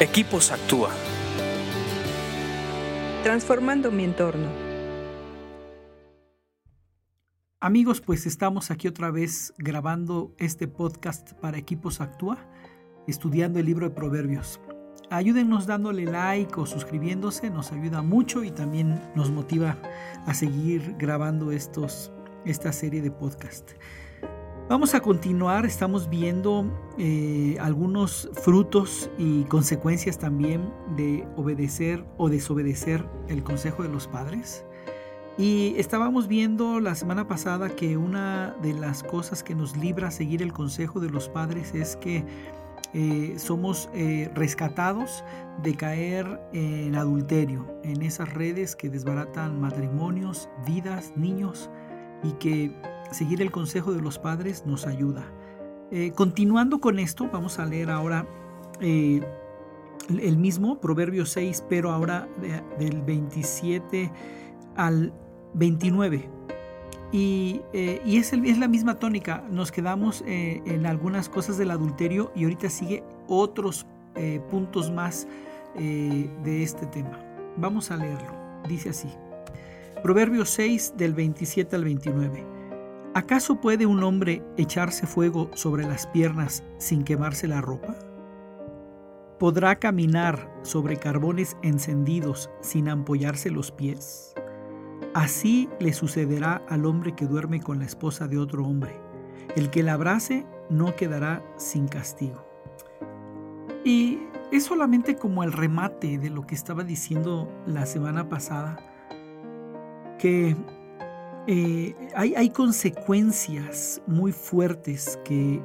Equipos Actúa. Transformando mi entorno. Amigos, pues estamos aquí otra vez grabando este podcast para Equipos Actúa, estudiando el libro de Proverbios. Ayúdenos dándole like o suscribiéndose, nos ayuda mucho y también nos motiva a seguir grabando estos, esta serie de podcast. Vamos a continuar, estamos viendo eh, algunos frutos y consecuencias también de obedecer o desobedecer el consejo de los padres. Y estábamos viendo la semana pasada que una de las cosas que nos libra seguir el consejo de los padres es que eh, somos eh, rescatados de caer en adulterio, en esas redes que desbaratan matrimonios, vidas, niños y que seguir el consejo de los padres nos ayuda. Eh, continuando con esto, vamos a leer ahora eh, el mismo, Proverbio 6, pero ahora del 27 al 29. Y, eh, es, la misma tónica, nos quedamos en algunas cosas del adulterio y ahorita sigue otros puntos más de este tema. Vamos a leerlo, dice así. Proverbio 6 del 27 al 29. ¿Acaso puede un hombre echarse fuego sobre las piernas sin quemarse la ropa? ¿Podrá caminar sobre carbones encendidos sin ampollarse los pies? Así le sucederá al hombre que duerme con la esposa de otro hombre. El que la abrace no quedará sin castigo. Y es solamente como el remate de lo que estaba diciendo la semana pasada, que eh, hay, consecuencias muy fuertes que,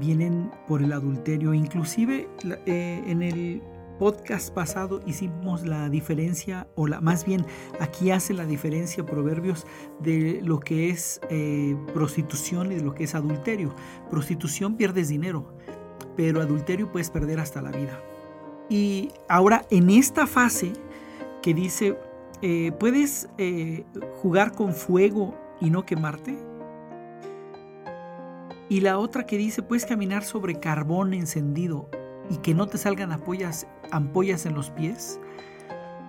vienen por el adulterio. Inclusive eh, en el podcast pasado hicimos la diferencia, o la, más bien aquí hace la diferencia Proverbios de lo que es eh, prostitución y de lo que es adulterio. Prostitución pierdes dinero, pero adulterio puedes perder hasta la vida. Y ahora en esta fase que dice eh, ¿puedes eh, jugar con fuego y no quemarte? Y la otra que dice, puedes caminar sobre carbón encendido y que no te salgan ampollas, en los pies.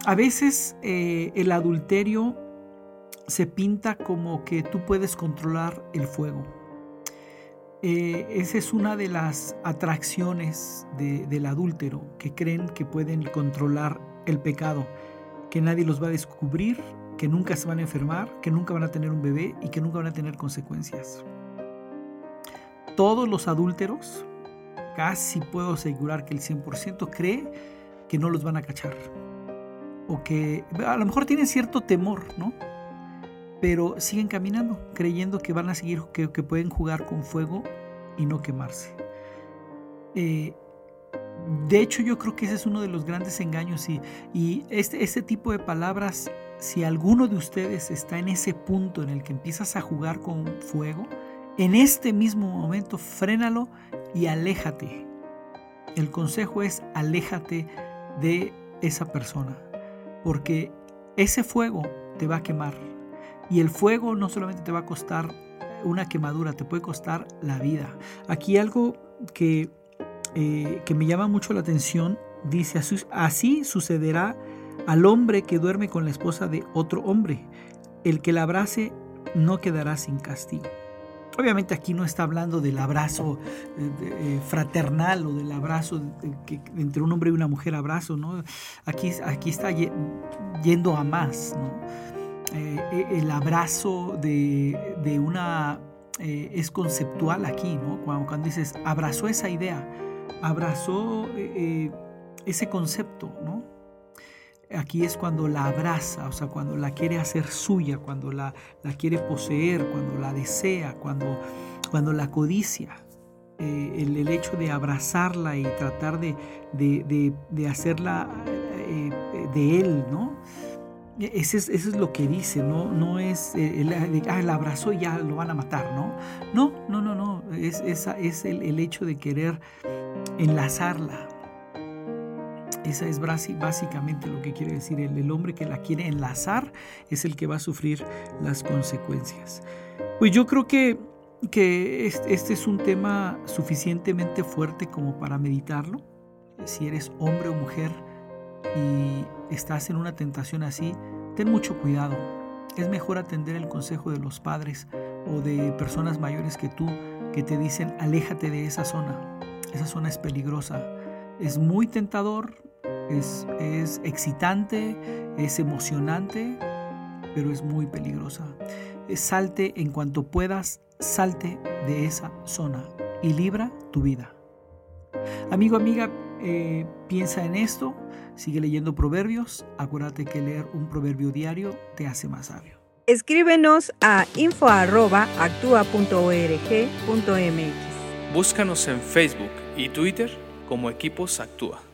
A veces eh, el adulterio se pinta como que tú puedes controlar el fuego. esa es una de las atracciones del adúltero, que creen que pueden controlar el pecado que nadie los va a descubrir, que nunca se van a enfermar, que nunca van a tener un bebé y que nunca van a tener consecuencias. Todos los adúlteros, casi puedo asegurar que el 100% cree que no los van a cachar. O que a lo mejor tienen cierto temor, ¿no? Pero siguen caminando, creyendo que van a seguir, que, pueden jugar con fuego y no quemarse. Eh, de hecho, yo creo que ese es uno de los grandes engaños y, este, este tipo de palabras, si alguno de ustedes está en ese punto en el que empiezas a jugar con fuego, en este mismo momento frénalo y aléjate. El consejo es aléjate de esa persona, porque ese fuego te va a quemar. Y el fuego no solamente te va a costar una quemadura, te puede costar la vida. Aquí algo que eh, que me llama mucho la atención. Dice, así sucederá al hombre que duerme con la esposa de otro hombre. El que la abrace no quedará sin castigo. Obviamente aquí no está hablando del abrazo eh, eh, fraternal o del abrazo entre un hombre y una mujer abrazo, ¿no? Aquí, aquí está yendo a más, el abrazo de, una... es conceptual aquí, ¿no? Cuando, cuando dices, abrazó esa idea, abrazó eh, eh, ese concepto, ¿no? Aquí es cuando la abraza, o sea, cuando la quiere hacer suya, cuando la, quiere poseer, cuando la desea, cuando, cuando la codicia. Eh, el, hecho de abrazarla y tratar de, de, hacerla de él, ¿no? Eso es, es, lo que dice, no, no es, el, ah, la abrazó y ya lo van a matar, ¿no? No, no, no, no, es, es el, el hecho de querer enlazarla. Esa es básicamente lo que quiere decir. El, hombre que la quiere enlazar es el que va a sufrir las consecuencias. Pues yo creo que, que este es un tema suficientemente fuerte como para meditarlo. si eres hombre o mujer y estás en una tentación así, ten mucho cuidado. Es mejor atender el consejo de los padres o de personas mayores que tú que te dicen aléjate de esa zona. Esa zona es peligrosa. Es muy tentador, es, es excitante, es emocionante, pero es muy peligrosa. Salte en cuanto puedas, salte de esa zona y libra tu vida. Amigo, amiga, eh, piensa en esto, sigue leyendo proverbios, acuérdate que leer un proverbio diario te hace más sabio. Escríbenos a info.actua.org.mx. Búscanos en Facebook y Twitter como Equipos Actúa.